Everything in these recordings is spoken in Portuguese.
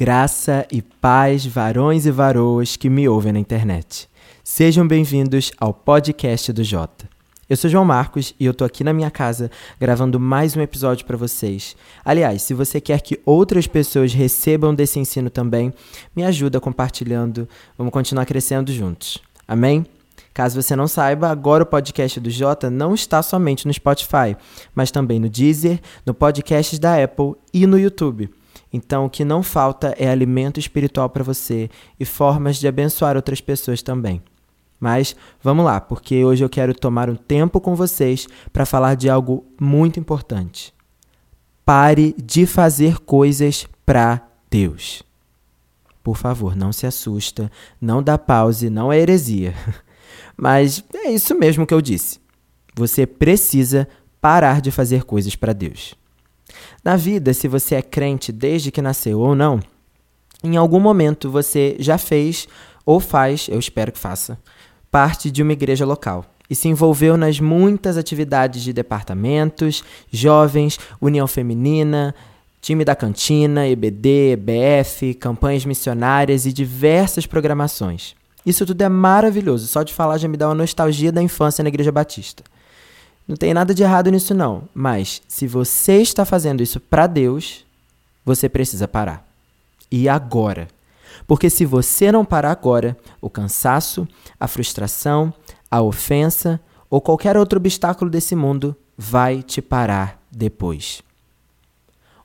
Graça e paz, varões e varoas que me ouvem na internet. Sejam bem-vindos ao podcast do Jota. Eu sou João Marcos e eu tô aqui na minha casa gravando mais um episódio para vocês. Aliás, se você quer que outras pessoas recebam desse ensino também, me ajuda compartilhando. Vamos continuar crescendo juntos. Amém? Caso você não saiba, agora o podcast do Jota não está somente no Spotify, mas também no Deezer, no podcast da Apple e no YouTube. Então, o que não falta é alimento espiritual para você e formas de abençoar outras pessoas também. Mas vamos lá, porque hoje eu quero tomar um tempo com vocês para falar de algo muito importante. Pare de fazer coisas para Deus. Por favor, não se assusta, não dá pause, não é heresia. Mas é isso mesmo que eu disse. Você precisa parar de fazer coisas para Deus. Na vida, se você é crente desde que nasceu ou não, em algum momento você já fez ou faz, eu espero que faça, parte de uma igreja local e se envolveu nas muitas atividades de departamentos, jovens, união feminina, time da cantina, EBD, EBF, campanhas missionárias e diversas programações. Isso tudo é maravilhoso, só de falar já me dá uma nostalgia da infância na Igreja Batista. Não tem nada de errado nisso, não. Mas se você está fazendo isso para Deus, você precisa parar. E agora. Porque se você não parar agora, o cansaço, a frustração, a ofensa ou qualquer outro obstáculo desse mundo vai te parar depois.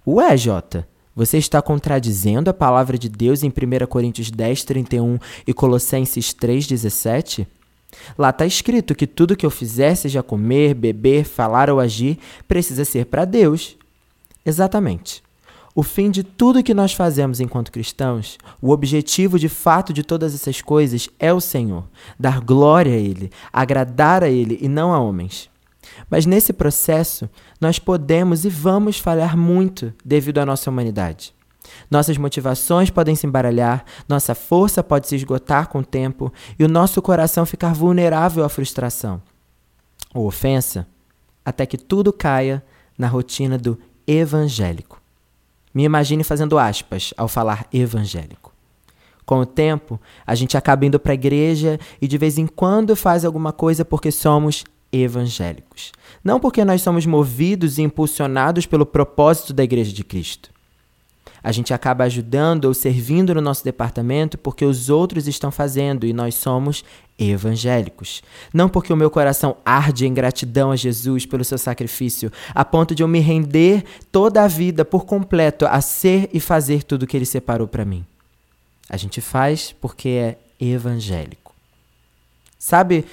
Ué, Jota, você está contradizendo a palavra de Deus em 1 Coríntios 10, 31 e Colossenses 3, 17? Lá está escrito que tudo que eu fizer, seja comer, beber, falar ou agir, precisa ser para Deus. Exatamente. O fim de tudo que nós fazemos enquanto cristãos, o objetivo de fato de todas essas coisas é o Senhor, dar glória a Ele, agradar a Ele e não a homens. Mas nesse processo, nós podemos e vamos falhar muito devido à nossa humanidade. Nossas motivações podem se embaralhar, nossa força pode se esgotar com o tempo e o nosso coração ficar vulnerável à frustração ou ofensa, até que tudo caia na rotina do evangélico. Me imagine fazendo aspas ao falar evangélico. Com o tempo, a gente acaba indo para a igreja e de vez em quando faz alguma coisa porque somos evangélicos. Não porque nós somos movidos e impulsionados pelo propósito da Igreja de Cristo. A gente acaba ajudando ou servindo no nosso departamento porque os outros estão fazendo e nós somos evangélicos. Não porque o meu coração arde em gratidão a Jesus pelo seu sacrifício, a ponto de eu me render toda a vida por completo a ser e fazer tudo que ele separou para mim. A gente faz porque é evangélico. Sabe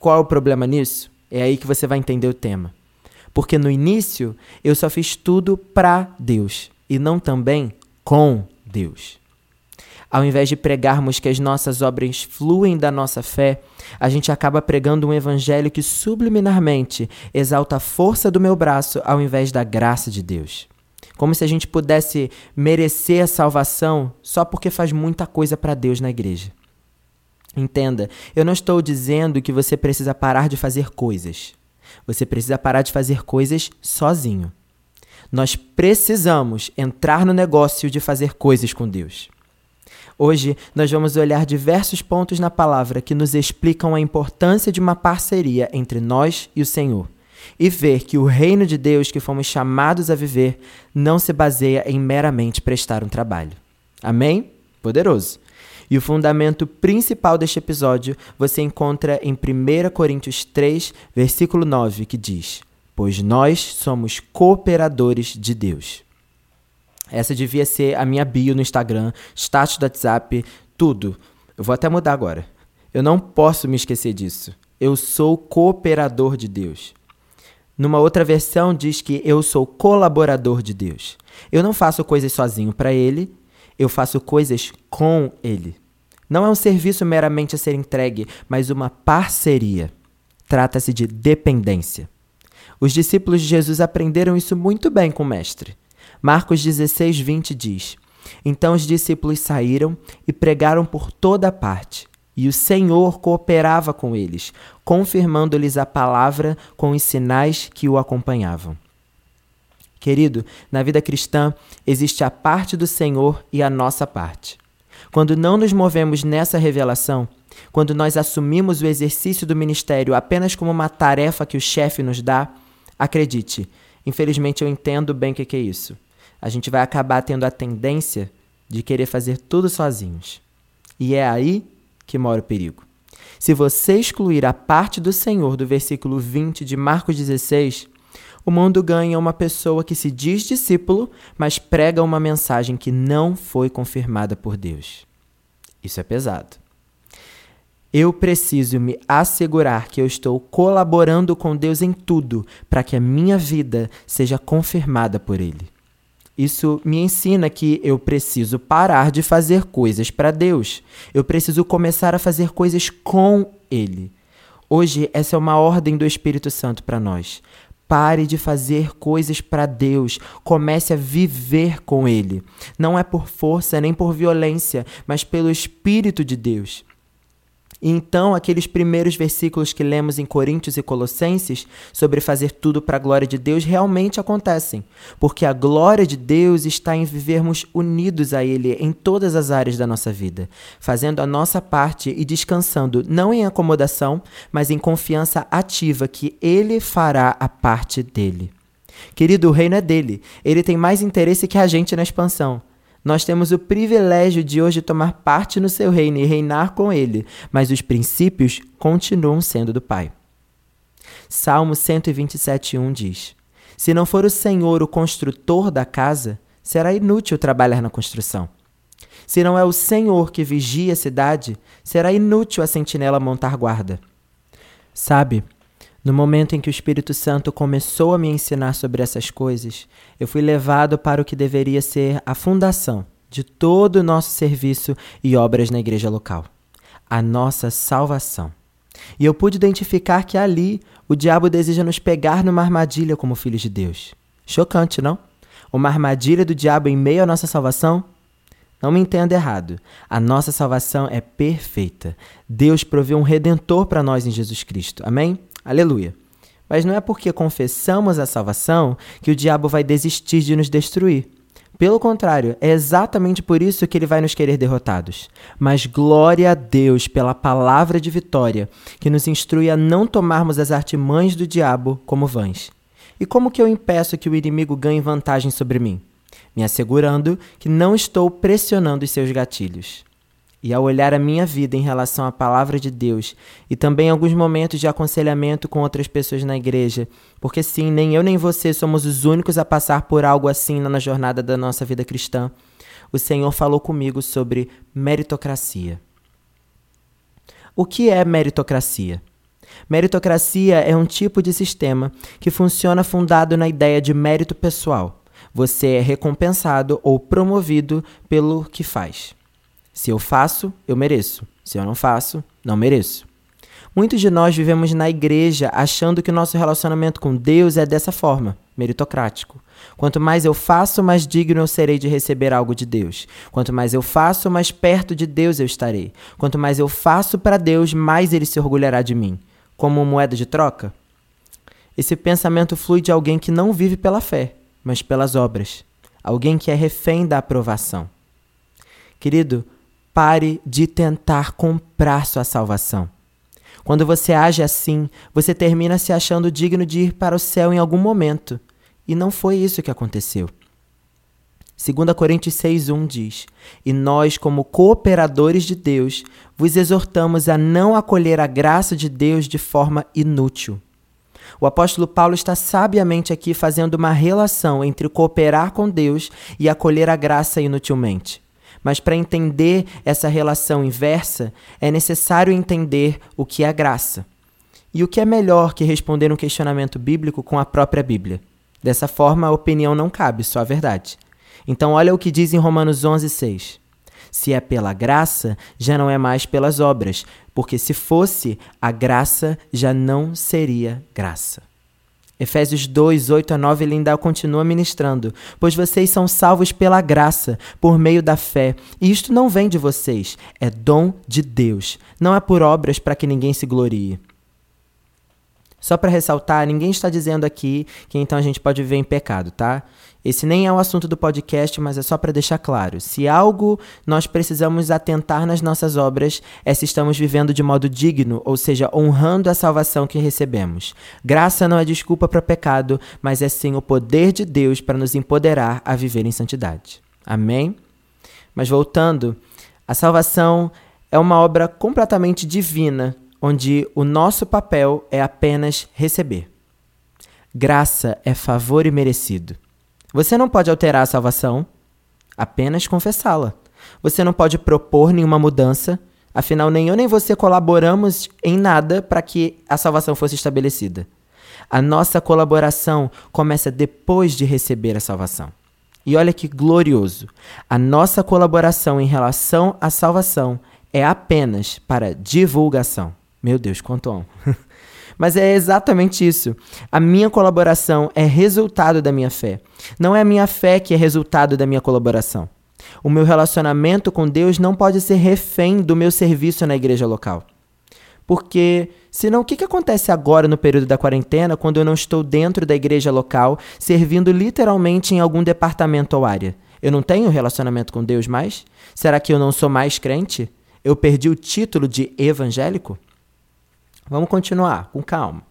qual é o problema nisso? É aí que você vai entender o tema. Porque no início eu só fiz tudo para Deus e não também com Deus. Ao invés de pregarmos que as nossas obras fluem da nossa fé, a gente acaba pregando um evangelho que subliminarmente exalta a força do meu braço ao invés da graça de Deus. Como se a gente pudesse merecer a salvação só porque faz muita coisa para Deus na igreja. Entenda, eu não estou dizendo que você precisa parar de fazer coisas. Você precisa parar de fazer coisas sozinho. Nós precisamos entrar no negócio de fazer coisas com Deus. Hoje nós vamos olhar diversos pontos na palavra que nos explicam a importância de uma parceria entre nós e o Senhor e ver que o reino de Deus que fomos chamados a viver não se baseia em meramente prestar um trabalho. Amém? Poderoso. E o fundamento principal deste episódio você encontra em 1 Coríntios 3, versículo 9, que diz: pois nós somos cooperadores de Deus. Essa devia ser a minha bio no Instagram, status do WhatsApp, tudo. Eu vou até mudar agora. Eu não posso me esquecer disso. Eu sou cooperador de Deus. Numa outra versão diz que eu sou colaborador de Deus. Eu não faço coisas sozinho para Ele, eu faço coisas com Ele. Não é um serviço meramente a ser entregue, mas uma parceria. Trata-se de dependência. Os discípulos de Jesus aprenderam isso muito bem com o Mestre. Marcos 16, 20 diz: Então os discípulos saíram e pregaram por toda parte, e o Senhor cooperava com eles, confirmando-lhes a palavra com os sinais que o acompanhavam. Querido, na vida cristã existe a parte do Senhor e a nossa parte. Quando não nos movemos nessa revelação, quando nós assumimos o exercício do ministério apenas como uma tarefa que o chefe nos dá, acredite, infelizmente eu entendo bem o que é isso. A gente vai acabar tendo a tendência de querer fazer tudo sozinhos. E é aí que mora o perigo. Se você excluir a parte do Senhor do versículo 20 de Marcos 16, o mundo ganha uma pessoa que se diz discípulo, mas prega uma mensagem que não foi confirmada por Deus. Isso é pesado. Eu preciso me assegurar que eu estou colaborando com Deus em tudo para que a minha vida seja confirmada por Ele. Isso me ensina que eu preciso parar de fazer coisas para Deus. Eu preciso começar a fazer coisas com Ele. Hoje, essa é uma ordem do Espírito Santo para nós. Pare de fazer coisas para Deus, comece a viver com Ele. Não é por força nem por violência, mas pelo Espírito de Deus. Então, aqueles primeiros versículos que lemos em Coríntios e Colossenses sobre fazer tudo para a glória de Deus realmente acontecem, porque a glória de Deus está em vivermos unidos a Ele em todas as áreas da nossa vida, fazendo a nossa parte e descansando não em acomodação, mas em confiança ativa que Ele fará a parte dele. Querido, o reino é dele. Ele tem mais interesse que a gente na expansão. Nós temos o privilégio de hoje tomar parte no seu reino e reinar com ele, mas os princípios continuam sendo do Pai. Salmo 127:1 diz: Se não for o Senhor o construtor da casa, será inútil trabalhar na construção. Se não é o Senhor que vigia a cidade, será inútil a sentinela montar guarda. Sabe, no momento em que o Espírito Santo começou a me ensinar sobre essas coisas, eu fui levado para o que deveria ser a fundação de todo o nosso serviço e obras na igreja local a nossa salvação. E eu pude identificar que ali o diabo deseja nos pegar numa armadilha como filhos de Deus. Chocante, não? Uma armadilha do diabo em meio à nossa salvação? Não me entenda errado. A nossa salvação é perfeita. Deus proveu um redentor para nós em Jesus Cristo. Amém? Aleluia. Mas não é porque confessamos a salvação que o diabo vai desistir de nos destruir. Pelo contrário, é exatamente por isso que ele vai nos querer derrotados. Mas glória a Deus pela palavra de vitória, que nos instrui a não tomarmos as artimanhas do diabo como vãs. E como que eu impeço que o inimigo ganhe vantagem sobre mim? Me assegurando que não estou pressionando os seus gatilhos e ao olhar a minha vida em relação à palavra de Deus e também alguns momentos de aconselhamento com outras pessoas na igreja, porque sim, nem eu nem você somos os únicos a passar por algo assim na jornada da nossa vida cristã. O Senhor falou comigo sobre meritocracia. O que é meritocracia? Meritocracia é um tipo de sistema que funciona fundado na ideia de mérito pessoal. Você é recompensado ou promovido pelo que faz. Se eu faço, eu mereço. Se eu não faço, não mereço. Muitos de nós vivemos na igreja achando que o nosso relacionamento com Deus é dessa forma, meritocrático. Quanto mais eu faço, mais digno eu serei de receber algo de Deus. Quanto mais eu faço, mais perto de Deus eu estarei. Quanto mais eu faço para Deus, mais ele se orgulhará de mim. Como moeda de troca? Esse pensamento flui de alguém que não vive pela fé, mas pelas obras. Alguém que é refém da aprovação. Querido, Pare de tentar comprar sua salvação. Quando você age assim, você termina se achando digno de ir para o céu em algum momento. E não foi isso que aconteceu. 2 Coríntios 6,1 diz: E nós, como cooperadores de Deus, vos exortamos a não acolher a graça de Deus de forma inútil. O apóstolo Paulo está sabiamente aqui fazendo uma relação entre cooperar com Deus e acolher a graça inutilmente. Mas para entender essa relação inversa, é necessário entender o que é graça. E o que é melhor que responder um questionamento bíblico com a própria Bíblia? Dessa forma, a opinião não cabe, só a verdade. Então, olha o que diz em Romanos 11,6. Se é pela graça, já não é mais pelas obras, porque se fosse, a graça já não seria graça. Efésios 2, 8 a 9, ele ainda continua ministrando. Pois vocês são salvos pela graça, por meio da fé. E isto não vem de vocês, é dom de Deus. Não é por obras para que ninguém se glorie. Só para ressaltar, ninguém está dizendo aqui que então a gente pode viver em pecado, tá? Esse nem é o assunto do podcast, mas é só para deixar claro. Se algo nós precisamos atentar nas nossas obras é se estamos vivendo de modo digno, ou seja, honrando a salvação que recebemos. Graça não é desculpa para pecado, mas é sim o poder de Deus para nos empoderar a viver em santidade. Amém? Mas voltando, a salvação é uma obra completamente divina onde o nosso papel é apenas receber. Graça é favor e merecido. Você não pode alterar a salvação, apenas confessá-la. Você não pode propor nenhuma mudança, afinal, nem eu nem você colaboramos em nada para que a salvação fosse estabelecida. A nossa colaboração começa depois de receber a salvação. E olha que glorioso! A nossa colaboração em relação à salvação é apenas para divulgação. Meu Deus, quanto amo. Mas é exatamente isso. A minha colaboração é resultado da minha fé. Não é a minha fé que é resultado da minha colaboração. O meu relacionamento com Deus não pode ser refém do meu serviço na igreja local. Porque, senão, o que, que acontece agora no período da quarentena, quando eu não estou dentro da igreja local, servindo literalmente em algum departamento ou área? Eu não tenho relacionamento com Deus mais? Será que eu não sou mais crente? Eu perdi o título de evangélico? Vamos continuar, com calma.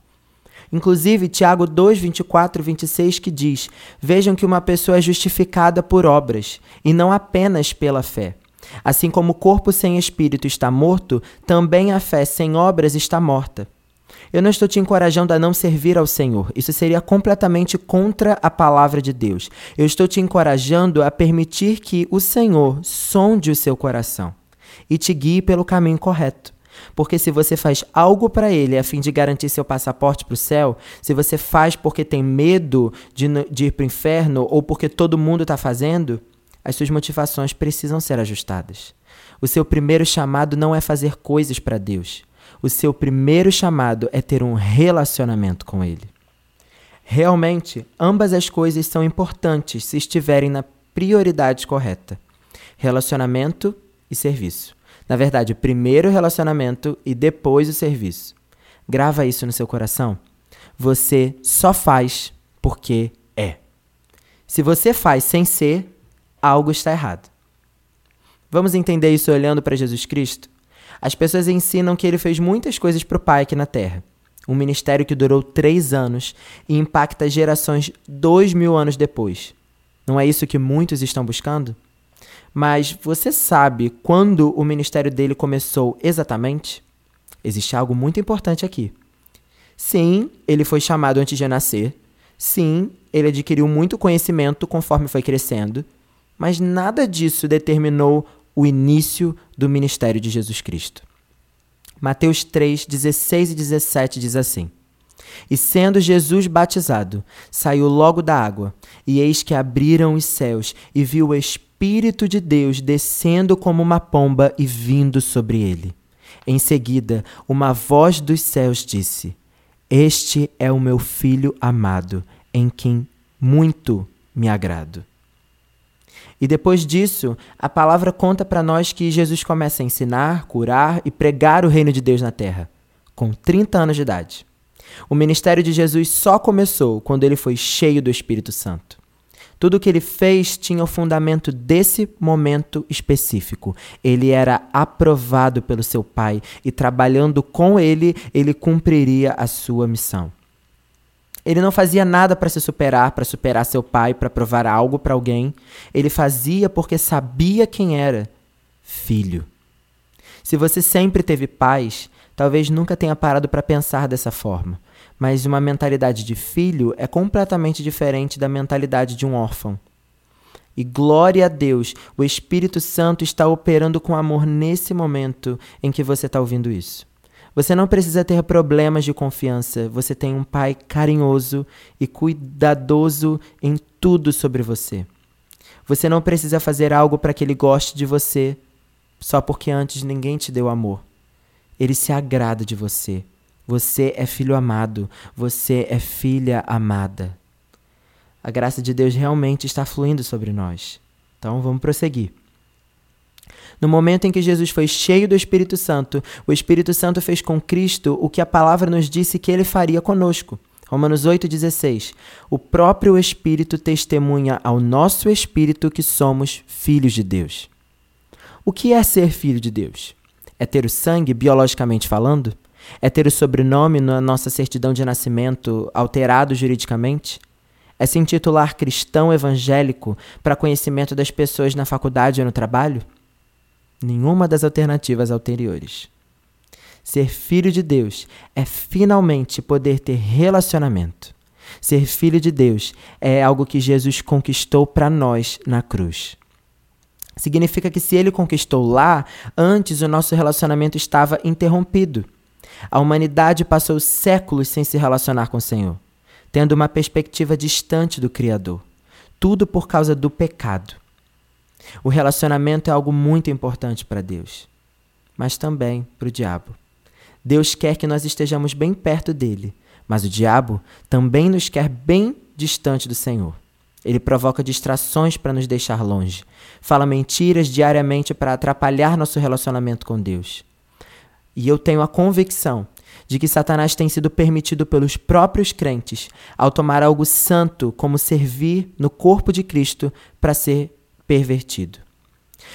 Inclusive, Tiago 2, 24 e 26, que diz: Vejam que uma pessoa é justificada por obras, e não apenas pela fé. Assim como o corpo sem espírito está morto, também a fé sem obras está morta. Eu não estou te encorajando a não servir ao Senhor. Isso seria completamente contra a palavra de Deus. Eu estou te encorajando a permitir que o Senhor sonde o seu coração e te guie pelo caminho correto. Porque se você faz algo para ele a fim de garantir seu passaporte para o céu, se você faz porque tem medo de, de ir para o inferno ou porque todo mundo está fazendo, as suas motivações precisam ser ajustadas. O seu primeiro chamado não é fazer coisas para Deus. O seu primeiro chamado é ter um relacionamento com Ele. Realmente, ambas as coisas são importantes se estiverem na prioridade correta: relacionamento e serviço. Na verdade, primeiro o relacionamento e depois o serviço. Grava isso no seu coração. Você só faz porque é. Se você faz sem ser, algo está errado. Vamos entender isso olhando para Jesus Cristo? As pessoas ensinam que ele fez muitas coisas para o Pai aqui na Terra. Um ministério que durou três anos e impacta gerações dois mil anos depois. Não é isso que muitos estão buscando? Mas você sabe quando o ministério dele começou exatamente? Existe algo muito importante aqui. Sim, ele foi chamado antes de nascer. Sim, ele adquiriu muito conhecimento conforme foi crescendo. Mas nada disso determinou o início do ministério de Jesus Cristo. Mateus 3, 16 e 17 diz assim: E sendo Jesus batizado, saiu logo da água, e eis que abriram os céus, e viu o Espírito Espírito de Deus descendo como uma pomba e vindo sobre ele. Em seguida, uma voz dos céus disse: Este é o meu filho amado, em quem muito me agrado. E depois disso, a palavra conta para nós que Jesus começa a ensinar, curar e pregar o reino de Deus na terra, com 30 anos de idade. O ministério de Jesus só começou quando ele foi cheio do Espírito Santo. Tudo o que ele fez tinha o fundamento desse momento específico. Ele era aprovado pelo seu pai e, trabalhando com ele, ele cumpriria a sua missão. Ele não fazia nada para se superar, para superar seu pai, para provar algo para alguém. Ele fazia porque sabia quem era filho. Se você sempre teve paz, talvez nunca tenha parado para pensar dessa forma mas uma mentalidade de filho é completamente diferente da mentalidade de um órfão. E glória a Deus, o Espírito Santo está operando com amor nesse momento em que você está ouvindo isso. Você não precisa ter problemas de confiança, você tem um pai carinhoso e cuidadoso em tudo sobre você. Você não precisa fazer algo para que ele goste de você só porque antes ninguém te deu amor. Ele se agrada de você você é filho amado, você é filha amada. A graça de Deus realmente está fluindo sobre nós. Então vamos prosseguir. No momento em que Jesus foi cheio do Espírito Santo, o Espírito Santo fez com Cristo o que a palavra nos disse que ele faria conosco. Romanos 8,16. O próprio Espírito testemunha ao nosso espírito que somos filhos de Deus. O que é ser filho de Deus? É ter o sangue, biologicamente falando? É ter o sobrenome na nossa certidão de nascimento alterado juridicamente? É se intitular cristão evangélico para conhecimento das pessoas na faculdade ou no trabalho? Nenhuma das alternativas anteriores. Ser filho de Deus é finalmente poder ter relacionamento. Ser filho de Deus é algo que Jesus conquistou para nós na cruz. Significa que se ele conquistou lá, antes o nosso relacionamento estava interrompido. A humanidade passou séculos sem se relacionar com o Senhor, tendo uma perspectiva distante do Criador. Tudo por causa do pecado. O relacionamento é algo muito importante para Deus, mas também para o diabo. Deus quer que nós estejamos bem perto dele, mas o diabo também nos quer bem distante do Senhor. Ele provoca distrações para nos deixar longe, fala mentiras diariamente para atrapalhar nosso relacionamento com Deus. E eu tenho a convicção de que Satanás tem sido permitido pelos próprios crentes ao tomar algo santo como servir no corpo de Cristo para ser pervertido.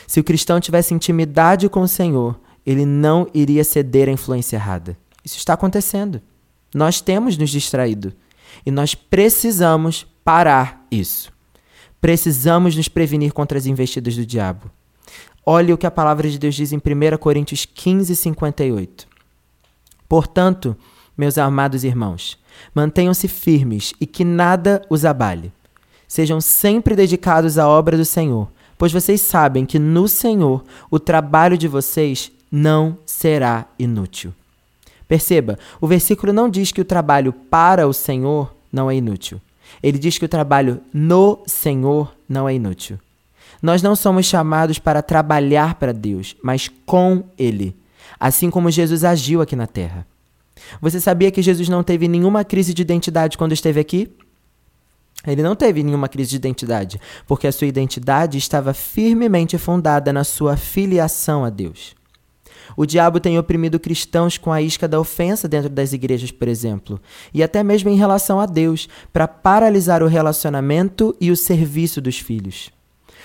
Se o cristão tivesse intimidade com o Senhor, ele não iria ceder à influência errada. Isso está acontecendo. Nós temos nos distraído e nós precisamos parar isso. Precisamos nos prevenir contra as investidas do diabo. Olhe o que a palavra de Deus diz em 1 Coríntios 15, 58. Portanto, meus amados irmãos, mantenham-se firmes e que nada os abale. Sejam sempre dedicados à obra do Senhor, pois vocês sabem que no Senhor o trabalho de vocês não será inútil. Perceba, o versículo não diz que o trabalho para o Senhor não é inútil. Ele diz que o trabalho no Senhor não é inútil. Nós não somos chamados para trabalhar para Deus, mas com Ele, assim como Jesus agiu aqui na terra. Você sabia que Jesus não teve nenhuma crise de identidade quando esteve aqui? Ele não teve nenhuma crise de identidade, porque a sua identidade estava firmemente fundada na sua filiação a Deus. O diabo tem oprimido cristãos com a isca da ofensa dentro das igrejas, por exemplo, e até mesmo em relação a Deus, para paralisar o relacionamento e o serviço dos filhos.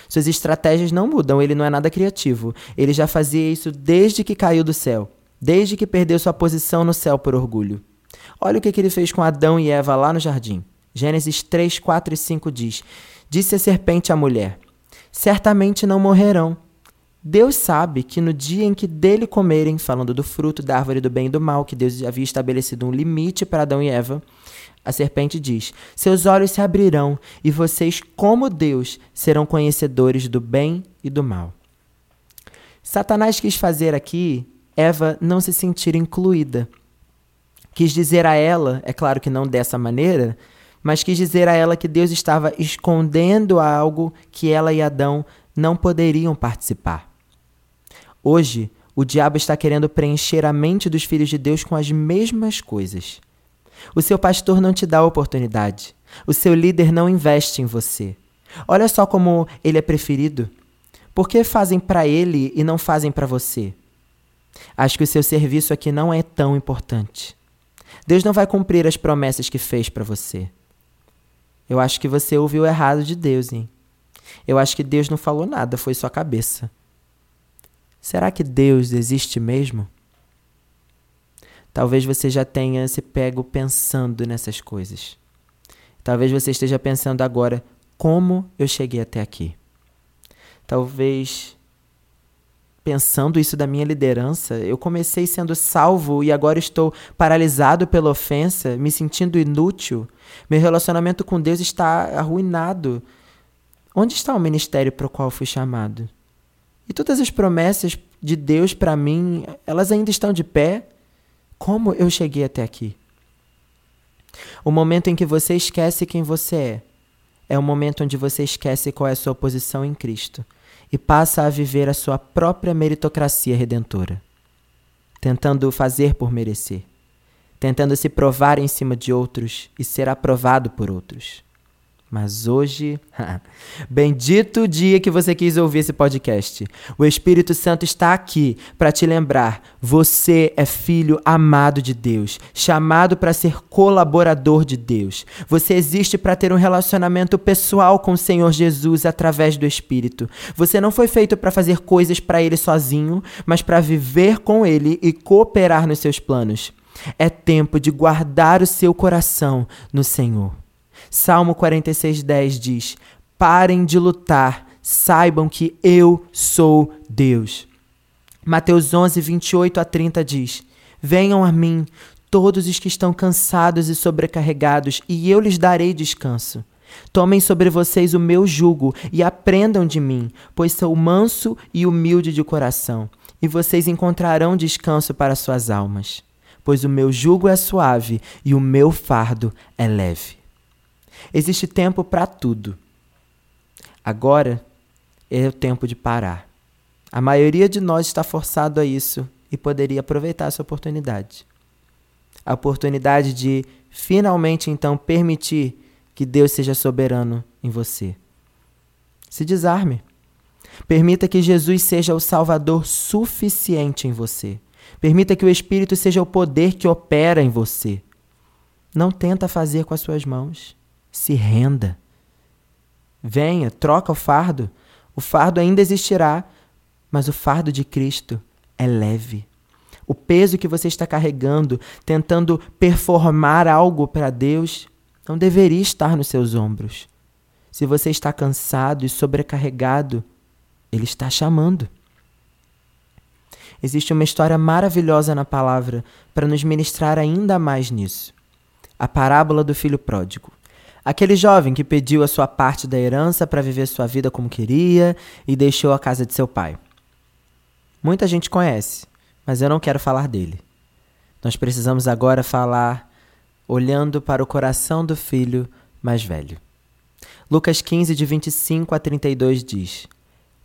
Suas estratégias não mudam, ele não é nada criativo. Ele já fazia isso desde que caiu do céu, desde que perdeu sua posição no céu por orgulho. Olha o que, que ele fez com Adão e Eva lá no jardim. Gênesis 3, 4 e 5 diz: Disse a serpente à mulher: Certamente não morrerão. Deus sabe que no dia em que dele comerem, falando do fruto da árvore do bem e do mal, que Deus havia estabelecido um limite para Adão e Eva, a serpente diz: Seus olhos se abrirão e vocês, como Deus, serão conhecedores do bem e do mal. Satanás quis fazer aqui Eva não se sentir incluída. Quis dizer a ela, é claro que não dessa maneira, mas quis dizer a ela que Deus estava escondendo algo que ela e Adão não poderiam participar. Hoje, o diabo está querendo preencher a mente dos filhos de Deus com as mesmas coisas. O seu pastor não te dá oportunidade. O seu líder não investe em você. Olha só como ele é preferido. Por que fazem para ele e não fazem para você? Acho que o seu serviço aqui não é tão importante. Deus não vai cumprir as promessas que fez para você. Eu acho que você ouviu errado de Deus, hein? Eu acho que Deus não falou nada, foi sua cabeça. Será que Deus existe mesmo? Talvez você já tenha se pego pensando nessas coisas. Talvez você esteja pensando agora como eu cheguei até aqui. Talvez pensando isso da minha liderança, eu comecei sendo salvo e agora estou paralisado pela ofensa, me sentindo inútil. Meu relacionamento com Deus está arruinado. Onde está o ministério para o qual fui chamado? E todas as promessas de Deus para mim, elas ainda estão de pé? Como eu cheguei até aqui? O momento em que você esquece quem você é, é o momento onde você esquece qual é a sua posição em Cristo e passa a viver a sua própria meritocracia redentora, tentando fazer por merecer, tentando se provar em cima de outros e ser aprovado por outros. Mas hoje, bendito dia que você quis ouvir esse podcast. O Espírito Santo está aqui para te lembrar: você é filho amado de Deus, chamado para ser colaborador de Deus. Você existe para ter um relacionamento pessoal com o Senhor Jesus através do Espírito. Você não foi feito para fazer coisas para Ele sozinho, mas para viver com Ele e cooperar nos seus planos. É tempo de guardar o seu coração no Senhor. Salmo 46:10 diz: Parem de lutar, saibam que eu sou Deus. Mateus 11, 28 a 30 diz: Venham a mim, todos os que estão cansados e sobrecarregados, e eu lhes darei descanso. Tomem sobre vocês o meu jugo e aprendam de mim, pois sou manso e humilde de coração, e vocês encontrarão descanso para suas almas. Pois o meu jugo é suave e o meu fardo é leve. Existe tempo para tudo. Agora é o tempo de parar. A maioria de nós está forçado a isso e poderia aproveitar essa oportunidade. A oportunidade de finalmente então permitir que Deus seja soberano em você. Se desarme. Permita que Jesus seja o Salvador suficiente em você. Permita que o Espírito seja o poder que opera em você. Não tenta fazer com as suas mãos se renda. Venha, troca o fardo. O fardo ainda existirá, mas o fardo de Cristo é leve. O peso que você está carregando, tentando performar algo para Deus, não deveria estar nos seus ombros. Se você está cansado e sobrecarregado, Ele está chamando. Existe uma história maravilhosa na palavra para nos ministrar ainda mais nisso. A parábola do filho pródigo. Aquele jovem que pediu a sua parte da herança para viver sua vida como queria e deixou a casa de seu pai. Muita gente conhece, mas eu não quero falar dele. Nós precisamos agora falar olhando para o coração do filho mais velho. Lucas 15, de 25 a 32 diz: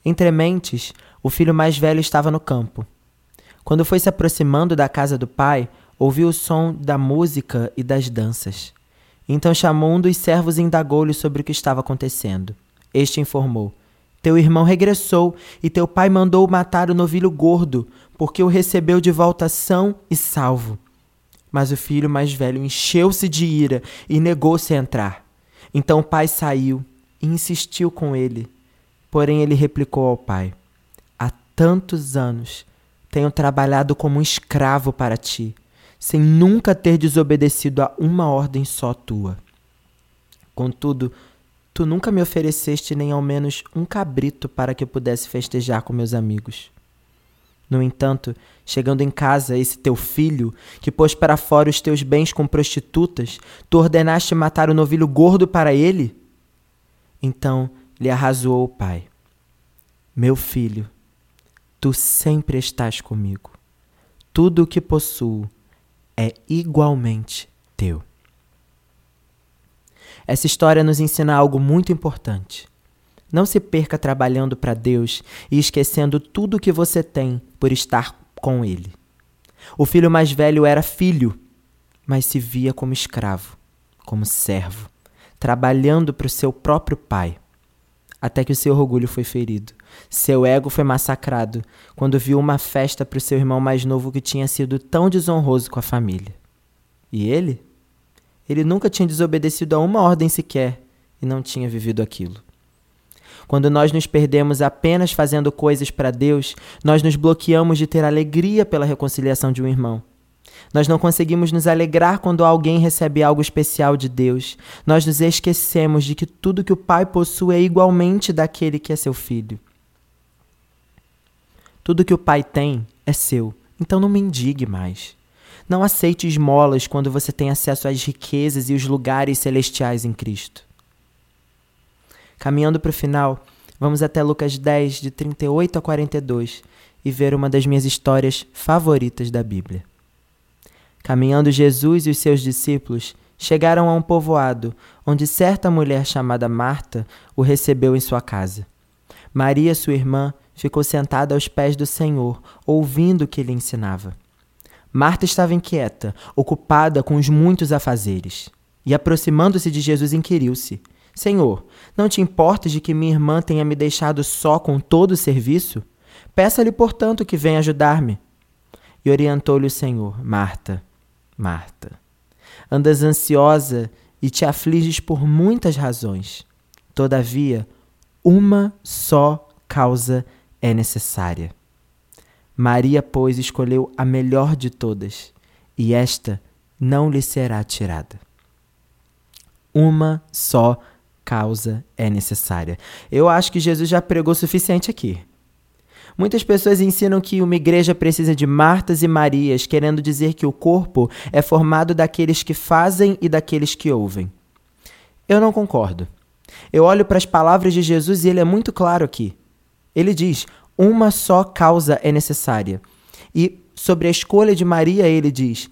Entre mentes, o filho mais velho estava no campo. Quando foi se aproximando da casa do pai, ouviu o som da música e das danças. Então chamou um dos servos e indagou-lhe sobre o que estava acontecendo. Este informou: Teu irmão regressou e teu pai mandou matar o novilho gordo, porque o recebeu de volta são e salvo. Mas o filho mais velho encheu-se de ira e negou-se a entrar. Então o pai saiu e insistiu com ele. Porém ele replicou ao pai: Há tantos anos tenho trabalhado como um escravo para ti sem nunca ter desobedecido a uma ordem só tua. Contudo, tu nunca me ofereceste nem ao menos um cabrito para que eu pudesse festejar com meus amigos. No entanto, chegando em casa, esse teu filho, que pôs para fora os teus bens com prostitutas, tu ordenaste matar o novilho gordo para ele? Então lhe arrasou o pai: Meu filho, tu sempre estás comigo. Tudo o que possuo é igualmente teu. Essa história nos ensina algo muito importante. Não se perca trabalhando para Deus e esquecendo tudo o que você tem por estar com Ele. O filho mais velho era filho, mas se via como escravo, como servo, trabalhando para o seu próprio pai, até que o seu orgulho foi ferido seu ego foi massacrado quando viu uma festa para o seu irmão mais novo que tinha sido tão desonroso com a família. E ele? Ele nunca tinha desobedecido a uma ordem sequer e não tinha vivido aquilo. Quando nós nos perdemos apenas fazendo coisas para Deus, nós nos bloqueamos de ter alegria pela reconciliação de um irmão. Nós não conseguimos nos alegrar quando alguém recebe algo especial de Deus. Nós nos esquecemos de que tudo que o Pai possui é igualmente daquele que é seu filho. Tudo que o Pai tem é seu, então não mendigue mais. Não aceite esmolas quando você tem acesso às riquezas e os lugares celestiais em Cristo. Caminhando para o final, vamos até Lucas 10, de 38 a 42, e ver uma das minhas histórias favoritas da Bíblia. Caminhando Jesus e os seus discípulos chegaram a um povoado, onde certa mulher chamada Marta o recebeu em sua casa. Maria, sua irmã, ficou sentada aos pés do Senhor, ouvindo o que ele ensinava. Marta estava inquieta, ocupada com os muitos afazeres, e aproximando-se de Jesus, inquiriu-se: Senhor, não te importas de que minha irmã tenha me deixado só com todo o serviço? Peça-lhe, portanto, que venha ajudar-me. E orientou-lhe o Senhor: Marta, Marta, andas ansiosa e te afliges por muitas razões. Todavia, uma só causa é necessária. Maria, pois, escolheu a melhor de todas, e esta não lhe será tirada. Uma só causa é necessária. Eu acho que Jesus já pregou o suficiente aqui. Muitas pessoas ensinam que uma igreja precisa de Martas e Marias, querendo dizer que o corpo é formado daqueles que fazem e daqueles que ouvem. Eu não concordo. Eu olho para as palavras de Jesus e ele é muito claro aqui. Ele diz: uma só causa é necessária. E sobre a escolha de Maria, ele diz: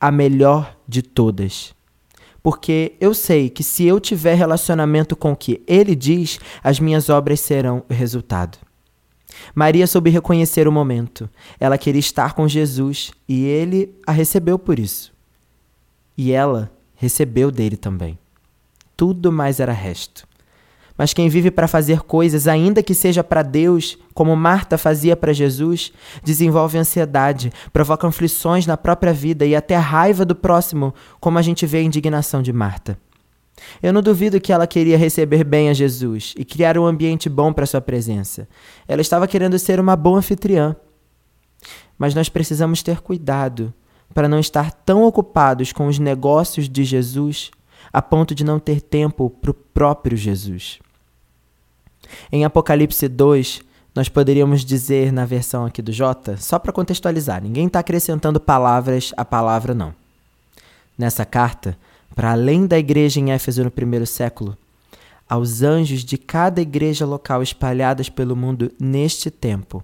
a melhor de todas. Porque eu sei que se eu tiver relacionamento com o que ele diz, as minhas obras serão o resultado. Maria soube reconhecer o momento. Ela queria estar com Jesus e ele a recebeu por isso. E ela recebeu dele também. Tudo mais era resto. Mas quem vive para fazer coisas, ainda que seja para Deus, como Marta fazia para Jesus, desenvolve ansiedade, provoca aflições na própria vida e até raiva do próximo, como a gente vê a indignação de Marta. Eu não duvido que ela queria receber bem a Jesus e criar um ambiente bom para sua presença. Ela estava querendo ser uma boa anfitriã. Mas nós precisamos ter cuidado para não estar tão ocupados com os negócios de Jesus a ponto de não ter tempo para o próprio Jesus. Em Apocalipse 2, nós poderíamos dizer na versão aqui do J, só para contextualizar, ninguém está acrescentando palavras à palavra, não. Nessa carta, para além da igreja em Éfeso no primeiro século, aos anjos de cada igreja local espalhadas pelo mundo neste tempo.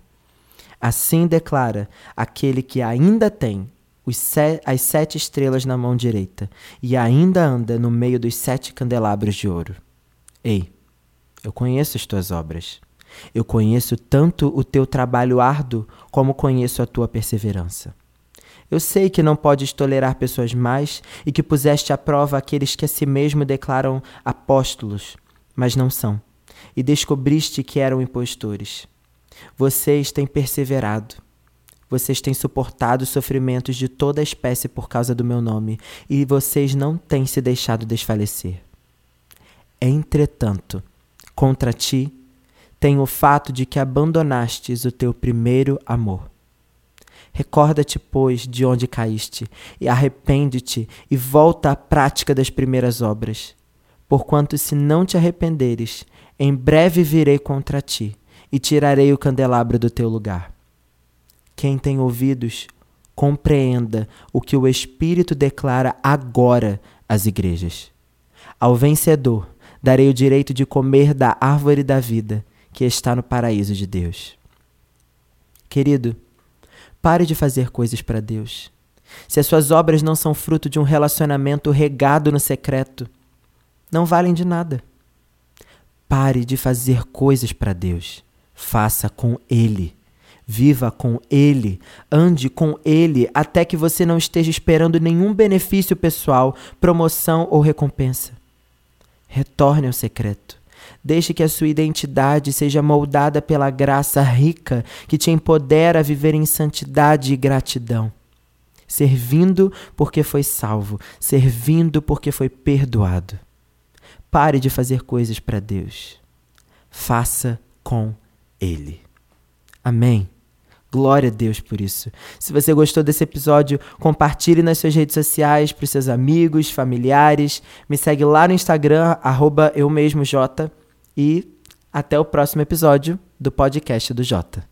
Assim declara aquele que ainda tem as sete estrelas na mão direita e ainda anda no meio dos sete candelabros de ouro. Ei, eu conheço as tuas obras. Eu conheço tanto o teu trabalho árduo como conheço a tua perseverança. Eu sei que não podes tolerar pessoas más e que puseste à prova aqueles que a si mesmo declaram apóstolos, mas não são, e descobriste que eram impostores. Vocês têm perseverado. Vocês têm suportado os sofrimentos de toda espécie por causa do meu nome, e vocês não têm se deixado desfalecer. Entretanto, contra ti tem o fato de que abandonastes o teu primeiro amor. Recorda-te, pois, de onde caíste, e arrepende-te, e volta à prática das primeiras obras. Porquanto, se não te arrependeres, em breve virei contra ti, e tirarei o candelabro do teu lugar. Quem tem ouvidos, compreenda o que o Espírito declara agora às igrejas. Ao vencedor, darei o direito de comer da árvore da vida que está no paraíso de Deus. Querido, Pare de fazer coisas para Deus. Se as suas obras não são fruto de um relacionamento regado no secreto, não valem de nada. Pare de fazer coisas para Deus. Faça com Ele. Viva com Ele. Ande com Ele até que você não esteja esperando nenhum benefício pessoal, promoção ou recompensa. Retorne ao secreto. Deixe que a sua identidade seja moldada pela graça rica que te empodera a viver em santidade e gratidão. Servindo porque foi salvo, servindo porque foi perdoado. Pare de fazer coisas para Deus. Faça com Ele. Amém. Glória a Deus por isso. Se você gostou desse episódio, compartilhe nas suas redes sociais para os seus amigos, familiares. Me segue lá no Instagram, arroba eu mesmo Jota. E até o próximo episódio do podcast do Jota.